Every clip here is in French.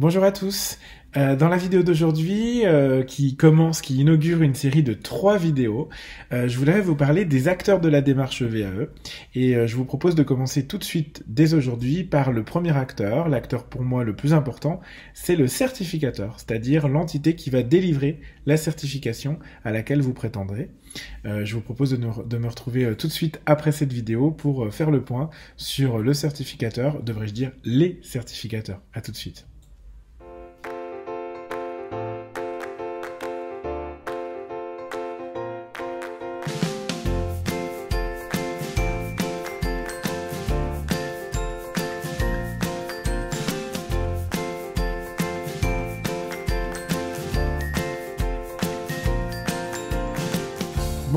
Bonjour à tous. Euh, dans la vidéo d'aujourd'hui, euh, qui commence, qui inaugure une série de trois vidéos, euh, je voudrais vous parler des acteurs de la démarche VAE. Et je vous propose de commencer tout de suite, dès aujourd'hui, par le premier acteur, l'acteur pour moi le plus important, c'est le certificateur, c'est-à-dire l'entité qui va délivrer la certification à laquelle vous prétendrez. je vous propose de, me retrouver tout de suite après cette vidéo pour faire le point sur le certificateur, devrais-je dire les certificateurs. À tout de suite.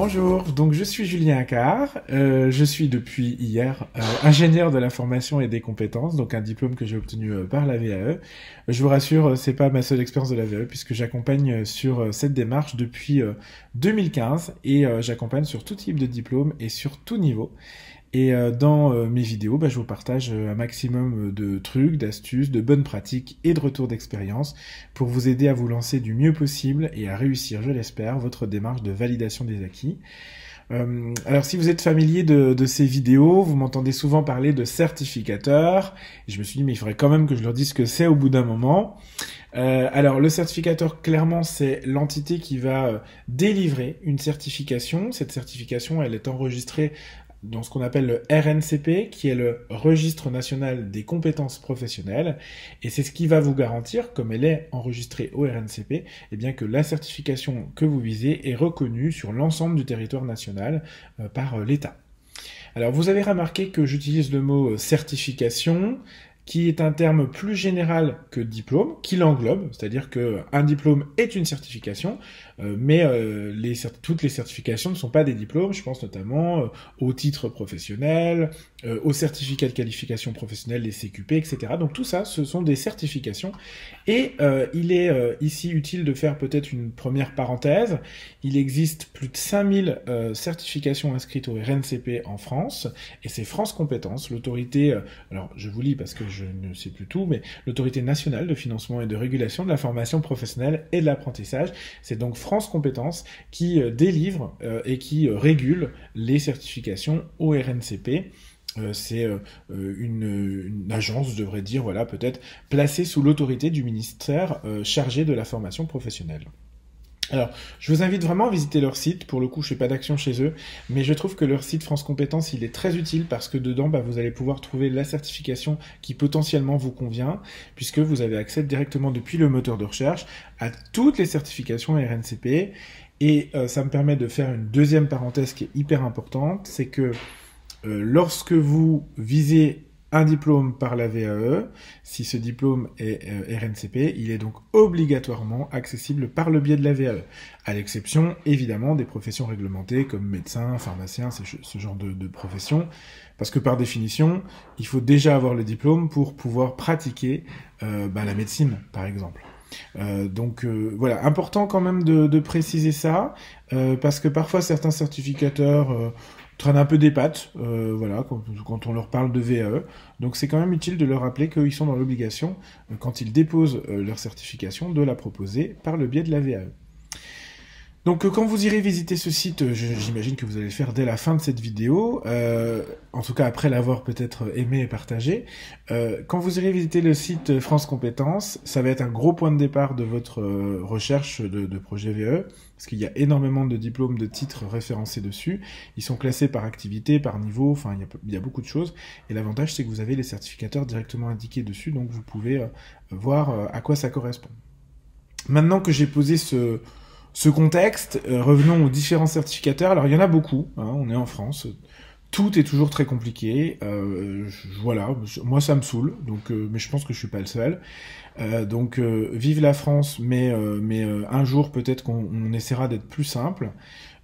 Bonjour, donc je suis Julien Accard, euh, je suis depuis hier euh, ingénieur de l'information et des compétences, donc un diplôme que j'ai obtenu euh, par la VAE. Je vous rassure, c'est pas ma seule expérience de la VAE puisque j'accompagne sur cette démarche depuis 2015 et j'accompagne sur tout type de diplôme et sur tout niveau. Et euh, dans euh, mes vidéos, bah, je vous partage euh, un maximum de trucs, d'astuces, de bonnes pratiques et de retours d'expérience pour vous aider à vous lancer du mieux possible et à réussir, je l'espère, votre démarche de validation des acquis. alors si vous êtes familier de, de ces vidéos, vous m'entendez souvent parler de certificateurs. Et je me suis dit mais il faudrait quand même que je leur dise ce que c'est au bout d'un moment. Euh, alors le certificateur, clairement, c'est l'entité qui va délivrer une certification. Cette certification, elle est enregistrée dans ce qu'on appelle le RNCP, qui est le Registre national des compétences professionnelles, et c'est ce qui va vous garantir, comme elle est enregistrée au RNCP, eh bien que la certification que vous visez est reconnue sur l'ensemble du territoire national euh, par euh, l'État. Alors vous avez remarqué que j'utilise le mot euh, certification, qui est un terme plus général que diplôme, qui l'englobe, c'est-à-dire qu'un diplôme est une certification, euh, mais euh, toutes les certifications ne sont pas des diplômes. Je pense notamment euh, au titre professionnel, au certificat de qualification professionnelle, les CQP, etc. Donc tout ça, ce sont des certifications. Et il est ici utile de faire peut-être une première parenthèse. Il existe plus de 5000 certifications inscrites au RNCP en France, et c'est France Compétences, l'autorité, alors je vous lis parce que je ne sais plus tout, mais l'autorité nationale de financement et de régulation de la formation professionnelle et de l'apprentissage. C'est donc France Compétences qui euh, délivre euh, et qui euh, régule les certifications au RNCP. c'est une, agence, je devrais dire, voilà, peut-être placée sous l'autorité du ministère chargé de la formation professionnelle. Alors, je vous invite vraiment à visiter leur site. Pour le coup, je fais pas d'action chez eux, mais je trouve que leur site France Compétences, il est très utile parce que dedans, bah, vous allez pouvoir trouver la certification qui potentiellement vous convient, puisque vous avez accès directement depuis le moteur de recherche à toutes les certifications RNCP. Et euh, ça me permet de faire une deuxième parenthèse qui est hyper importante, c'est que euh, lorsque vous visez un diplôme par la VAE. Si ce diplôme est euh, RNCP, il est donc obligatoirement accessible par le biais de la VAE, à l'exception évidemment des professions réglementées comme médecin, pharmacien, ce, genre de, professions, parce que par définition, il faut déjà avoir le diplôme pour pouvoir pratiquer euh, bah, la médecine, par exemple. Euh, donc voilà, important quand même de préciser ça, parce que parfois certains certificateurs traînent un peu des pattes, euh, voilà, quand, on leur parle de VAE. Donc c'est quand même utile de leur rappeler qu'ils sont dans l'obligation, euh, quand ils déposent euh, leur certification, de la proposer par le biais de la VAE. Donc quand vous irez visiter ce site, j'imagine que vous allez le faire dès la fin de cette vidéo, en tout cas après l'avoir peut-être aimé et partagé. quand vous irez visiter le site France Compétences, ça va être un gros point de départ de votre recherche de, projet VE parce qu'il y a énormément de diplômes, de titres référencés dessus. Ils sont classés par activité, par niveau, enfin il y a, beaucoup de choses. Et l'avantage c'est que vous avez les certificateurs directement indiqués dessus, donc vous pouvez euh, voir euh, à quoi ça correspond. Maintenant que j'ai posé ce, ce contexte, euh, revenons aux différents certificateurs. Alors il y en a beaucoup, hein, on est en France. Tout est toujours très compliqué. voilà, moi ça me saoule, donc, mais je pense que je suis pas le seul. Euh, donc euh, vive la France, mais, euh, mais un jour peut-être qu'on essaiera d'être plus simple.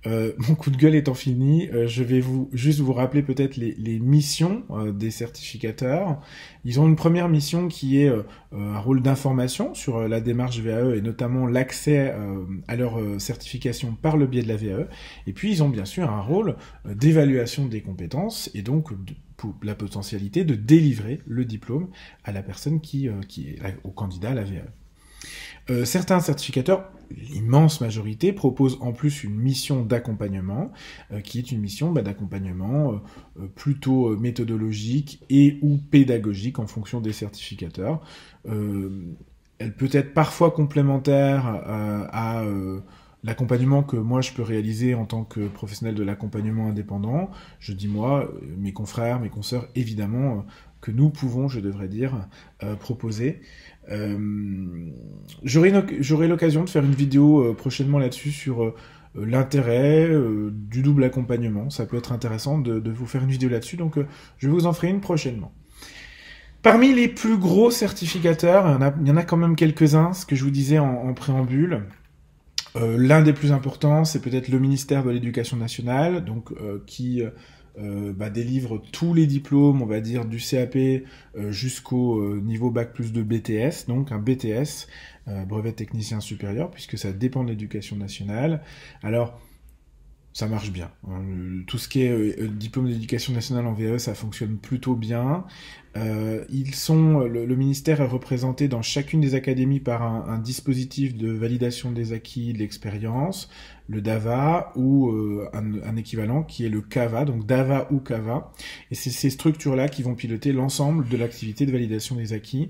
Euh, mon coup de gueule étant fini, euh, je vais vous juste vous rappeler peut-être les, les missions euh, des certificateurs. Ils ont une première mission qui est un rôle d'information sur la démarche VAE et notamment l'accès à leur certification par le biais de la VAE. Et puis ils ont bien sûr un rôle d'évaluation des compétences et donc pour la potentialité de délivrer le diplôme à la personne qui, qui est au candidat à la VAE. Euh, certains certificateurs, l'immense majorité, proposent en plus une mission d'accompagnement, euh, qui est une mission bah, d'accompagnement euh, plutôt méthodologique et ou pédagogique en fonction des certificateurs. elle peut être parfois complémentaire à l'accompagnement que moi je peux réaliser en tant que professionnel de l'accompagnement indépendant. Je dis moi, mes confrères, mes consoeurs, évidemment, que nous pouvons, je devrais dire, proposer. Euh, J'aurai l'occasion de faire une vidéo euh, prochainement là-dessus sur euh, l'intérêt euh, du double accompagnement. Ça peut être intéressant de, vous faire une vidéo là-dessus, donc je vous en ferai une prochainement. Parmi les plus gros certificateurs, il y en a, quand même quelques-uns, ce que je vous disais en, en préambule. Euh, L'un des plus importants, c'est peut-être le ministère de l'Éducation nationale, donc qui euh, bah, délivre tous les diplômes, on va dire, du CAP euh, jusqu'au euh, niveau Bac plus de BTS, donc un BTS, brevet technicien supérieur, puisque ça dépend de l'éducation nationale. Alors, ça marche bien. Hein. Tout ce qui est diplôme d'éducation nationale en VE, ça fonctionne plutôt bien. ils sont, le, ministère est représenté dans chacune des académies par un, un dispositif de validation des acquis, de l'expérience le DAVA ou euh, un, équivalent qui est le CAVA, donc DAVA ou CAVA. Et c'est ces structures-là qui vont piloter l'ensemble de l'activité de validation des acquis.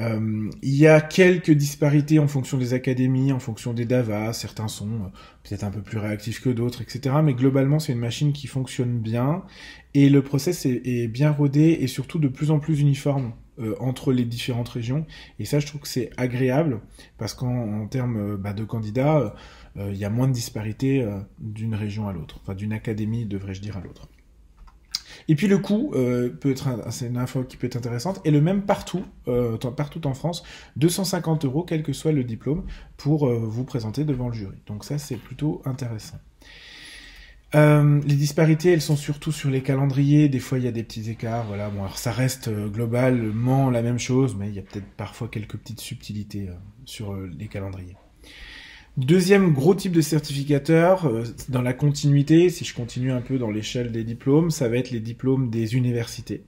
Euh, il y a quelques disparités en fonction des académies, en fonction des DAVA. Certains sont euh, peut-être un peu plus réactifs que d'autres, etc. Mais globalement, c'est une machine qui fonctionne bien et le process est, bien rodé et surtout de plus en plus uniforme. entre les différentes régions et ça je trouve que c'est agréable parce qu'en termes bah, de candidats euh, il y a moins de disparité euh, d'une région à l'autre, enfin d'une académie, devrais-je dire, à l'autre. Et puis le coût euh, peut être, c'est une info qui peut être intéressante, et le même partout, partout en France, 250 euros, quel que soit le diplôme, pour vous présenter devant le jury. Donc ça, c'est plutôt intéressant. les disparités, elles sont surtout sur les calendriers. Des fois, il y a des petits écarts. Voilà. Bon, alors ça reste globalement la même chose, mais il y a peut-être parfois quelques petites subtilités sur les calendriers. Deuxième gros type de certificateur, euh, dans la continuité, si je continue un peu dans l'échelle des diplômes, ça va être les diplômes des universités.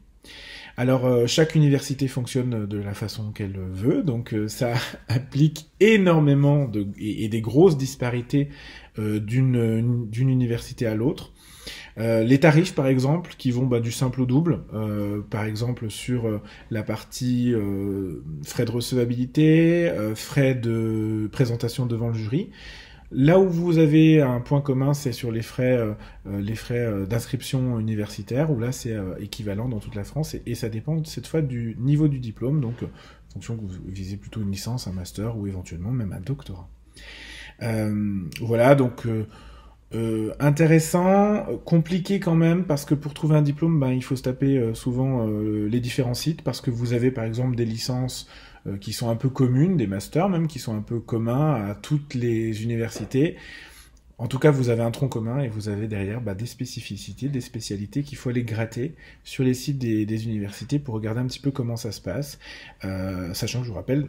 Alors euh, chaque université fonctionne de la façon qu'elle veut, donc euh, ça implique énormément et, des grosses disparités d'une université à l'autre. Euh, les tarifs, par exemple, qui vont bah, du simple au double, euh, par exemple sur euh, la partie frais de recevabilité, frais de présentation devant le jury. Là où vous avez un point commun, c'est sur les frais, les frais d'inscription universitaire, où là c'est équivalent dans toute la France, et, ça dépend cette fois du niveau du diplôme, donc en fonction que vous visez plutôt une licence, un master ou éventuellement même un doctorat. voilà, donc euh, intéressant, compliqué quand même, parce que pour trouver un diplôme, ben, il faut se taper euh, souvent euh, les différents sites, parce que vous avez par exemple des licences qui sont un peu communes, des masters même, qui sont un peu communs à toutes les universités. En tout cas, vous avez un tronc commun et vous avez derrière bah, des spécificités, des spécialités qu'il faut aller gratter sur les sites des, des, universités pour regarder un petit peu comment ça se passe. sachant que je vous rappelle,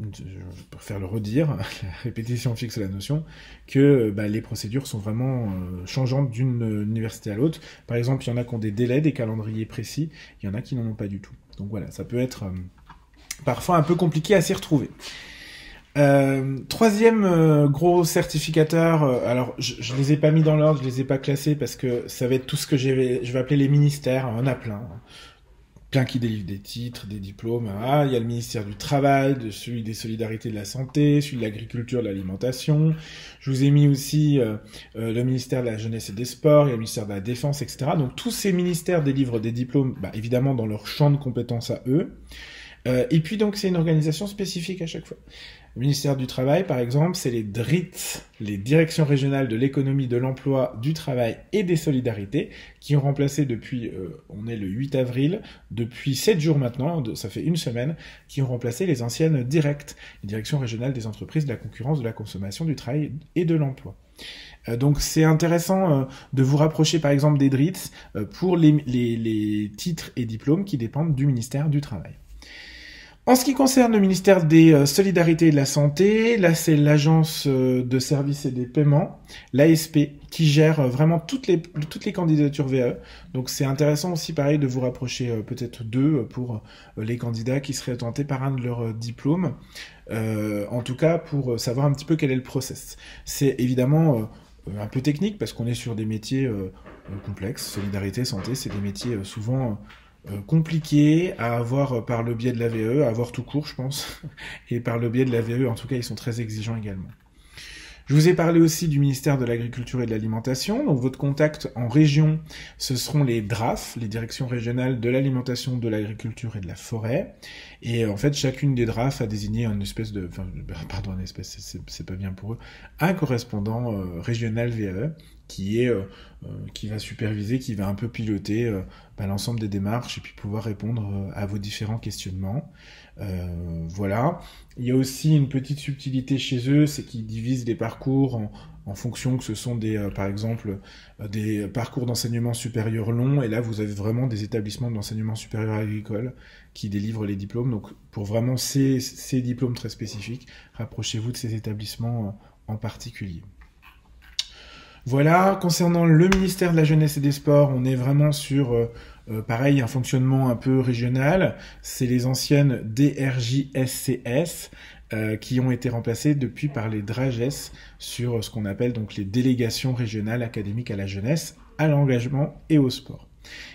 je préfère le redire, la répétition fixe la notion, que bah, les procédures sont vraiment euh, changeantes d'une université à l'autre. Par exemple, il y en a qui ont des délais, des calendriers précis, il y en a qui n'en ont pas du tout. Donc voilà, ça peut être euh, parfois un peu compliqué à s'y retrouver. Euh, troisième gros certificateur, alors je, je les ai pas mis dans l'ordre, je les ai pas classés parce que ça va être tout ce que je vais appeler les ministères, on en a plein plein qui délivrent des titres, des diplômes. Ah, il y a le ministère du Travail, celui des Solidarités de la Santé, celui de l'Agriculture, de l'Alimentation. Je vous ai mis aussi euh, euh, le ministère de la Jeunesse et des Sports, il y a le ministère de la Défense, etc. Donc tous ces ministères délivrent des diplômes, bah, évidemment dans leur champ de compétences à eux. Euh, et puis donc c'est une organisation spécifique à chaque fois. Le ministère du Travail, par exemple, c'est les DRIT, les directions régionales de l'économie, de l'emploi, du travail et des solidarités, qui ont remplacé depuis, euh, on est le 8 avril, depuis 7 jours maintenant, ça fait une semaine, qui ont remplacé les anciennes directes, les directions régionales des entreprises, de la concurrence, de la consommation, du travail et de l'emploi. Euh, donc c'est intéressant euh, de vous rapprocher par exemple des DRITS pour les, les titres et diplômes qui dépendent du ministère du Travail. En ce qui concerne le ministère des euh, Solidarités et de la Santé, là c'est l'agence euh, de services et des paiements, l'ASP, qui gère euh, vraiment toutes les, candidatures VAE. Donc c'est intéressant aussi pareil de vous rapprocher peut-être d'eux pour les candidats qui seraient tentés par un de leurs diplômes. en tout cas pour savoir un petit peu quel est le process. C'est évidemment un peu technique parce qu'on est sur des métiers complexes. Solidarité, santé, c'est des métiers souvent compliqué à avoir euh, par le biais de la VE, à avoir tout court, je pense, et par le biais de la VE, en tout cas, ils sont très exigeants également. Je vous ai parlé aussi du ministère de l'Agriculture et de l'Alimentation. Donc votre contact en région, ce seront les DRAF, les directions régionales de l'alimentation, de l'agriculture et de la forêt. Et en fait, chacune des DRAF a désigné une espèce de, enfin, pardon, une espèce, c'est pas bien pour eux, un correspondant euh, régional VE qui est euh, euh, qui va superviser, qui va un peu piloter euh, bah, l'ensemble des démarches et puis pouvoir répondre à vos différents questionnements. voilà. Il y a aussi une petite subtilité chez eux, c'est qu'ils divisent les parcours en, fonction que ce sont des, par exemple, des parcours d'enseignement supérieur longs, et là vous avez vraiment des établissements d'enseignement supérieur agricole qui délivrent les diplômes. Donc pour vraiment ces, ces diplômes très spécifiques, rapprochez-vous de ces établissements en particulier. Voilà, concernant le ministère de la Jeunesse et des Sports, on est vraiment sur, euh, euh, pareil, un fonctionnement un peu régional. C'est les anciennes DRJSCS euh, qui ont été remplacées depuis par les DRAGES sur ce qu'on appelle donc les délégations régionales académiques à la jeunesse, à l'engagement et au sport.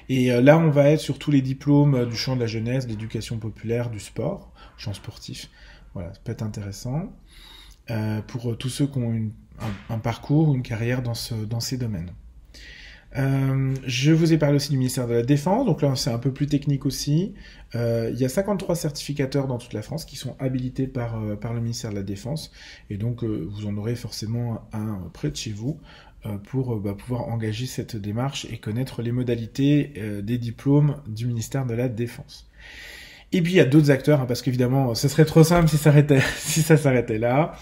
Et là, on va être sur tous les diplômes du champ de la jeunesse, d'éducation populaire, du sport, champ sportif. Voilà, ça peut être intéressant. Pour tous ceux qui ont une un, parcours, une carrière dans, ce, dans ces domaines. Euh, je vous ai parlé aussi du ministère de la Défense, donc là c'est un peu plus technique aussi. Euh, il y a 53 certificateurs dans toute la France qui sont habilités par, euh, par le ministère de la Défense, et donc vous en aurez forcément un près de chez vous pour bah, pouvoir engager cette démarche et connaître les modalités des diplômes du ministère de la Défense. Et puis il y a d'autres acteurs, hein, parce qu'évidemment, ce serait trop simple si ça s'arrêtait, si ça s'arrêtait là.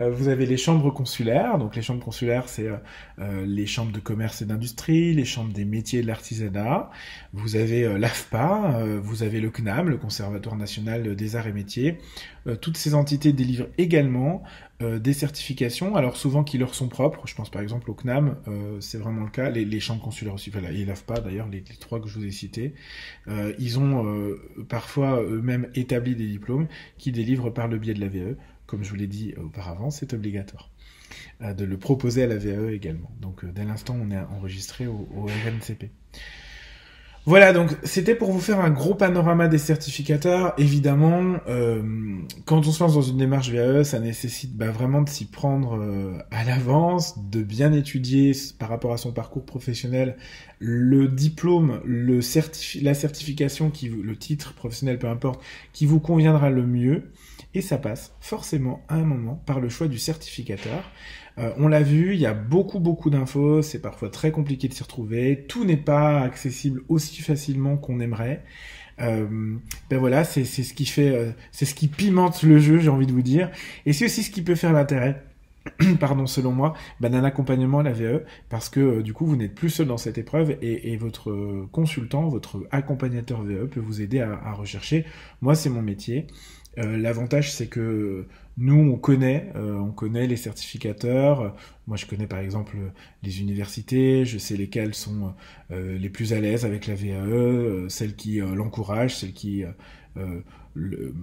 Euh, vous avez les chambres consulaires. Donc les chambres consulaires, c'est euh, euh, les chambres de commerce et d'industrie, les chambres des métiers et de l'artisanat. Vous avez l'AFPA, vous avez le CNAM, le Conservatoire national des arts et métiers. toutes ces entités délivrent également des certifications, alors souvent qui leur sont propres. Je pense par exemple au CNAM, c'est vraiment le cas. Les, chambres consulaires aussi, voilà, et l'AFPA d'ailleurs, les, trois que je vous ai cités. ils ont parfois eux-mêmes établi des diplômes qui délivrent par le biais de la VE comme je vous l'ai dit auparavant, c'est obligatoire euh, de le proposer à la VAE également. Donc euh, dès l'instant on est enregistré au, RNCP. Voilà, donc c'était pour vous faire un gros panorama des certificateurs. Évidemment, euh, quand on se lance dans une démarche VAE, ça nécessite bah, vraiment de s'y prendre à l'avance, de bien étudier par rapport à son parcours professionnel le diplôme, le la certification, qui, le titre professionnel, peu importe, qui vous conviendra le mieux. Et ça passe forcément à un moment par le choix du certificateur. Euh, on l'a vu, il y a beaucoup beaucoup d'infos, c'est parfois très compliqué de s'y retrouver, tout n'est pas accessible aussi facilement qu'on aimerait. Euh, ben voilà, c'est ce qui fait, euh, c'est ce qui pimente le jeu, j'ai envie de vous dire, et c'est aussi ce qui peut faire l'intérêt pardon, selon moi, ben, d'un accompagnement à la VE, parce que du coup, vous n'êtes plus seul dans cette épreuve et, votre consultant, votre accompagnateur VE peut vous aider à rechercher. Moi, c'est mon métier. Euh, l'avantage, c'est que nous, on connaît, euh, on connaît les certificateurs. Moi, je connais par exemple les universités. Je sais lesquelles sont euh, les plus à l'aise avec la VAE, celles qui l'encouragent, celles qui le,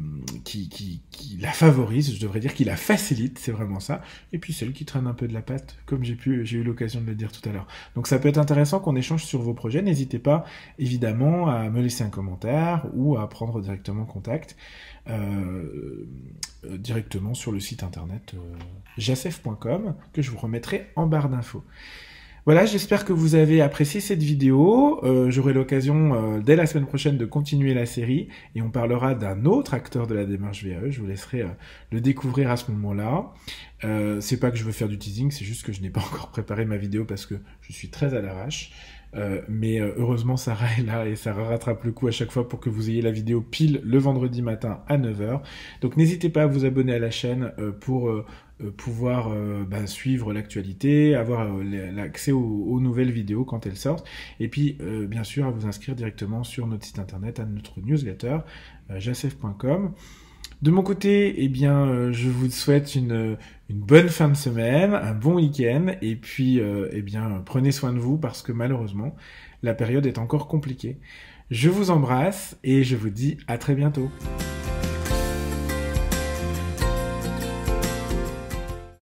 qui, la favorise, je devrais dire, qui la facilite, c'est vraiment ça. Et puis celle qui traîne un peu de la patte, comme j'ai eu l'occasion de le dire tout à l'heure. Donc ça peut être intéressant qu'on échange sur vos projets. N'hésitez pas, évidemment, à me laisser un commentaire ou à prendre directement contact euh, euh directement sur le site internet euh, jacef.com que je vous remettrai en barre d'infos. Voilà, j'espère que vous avez apprécié cette vidéo. Euh, J'aurai l'occasion euh, dès la semaine prochaine de continuer la série et on parlera d'un autre acteur de la démarche VAE. Je vous laisserai euh, le découvrir à ce moment-là. C'est pas que je veux faire du teasing, c'est juste que je n'ai pas encore préparé ma vidéo parce que je suis très à l'arrache. Mais heureusement, Sarah est là et Sarah rattrape le coup à chaque fois pour que vous ayez la vidéo pile le vendredi matin à 9h. Donc n'hésitez pas à vous abonner à la chaîne pour pouvoir bah, suivre l'actualité, avoir l'accès aux, nouvelles vidéos quand elles sortent. Et puis, bien sûr, à vous inscrire directement sur notre site internet, à notre newsletter, jacef.com. De mon côté, eh bien, euh, je vous souhaite une, une, bonne fin de semaine, un bon week-end, et puis, euh, eh bien, prenez soin de vous parce que malheureusement, la période est encore compliquée. Je vous embrasse et je vous dis à très bientôt.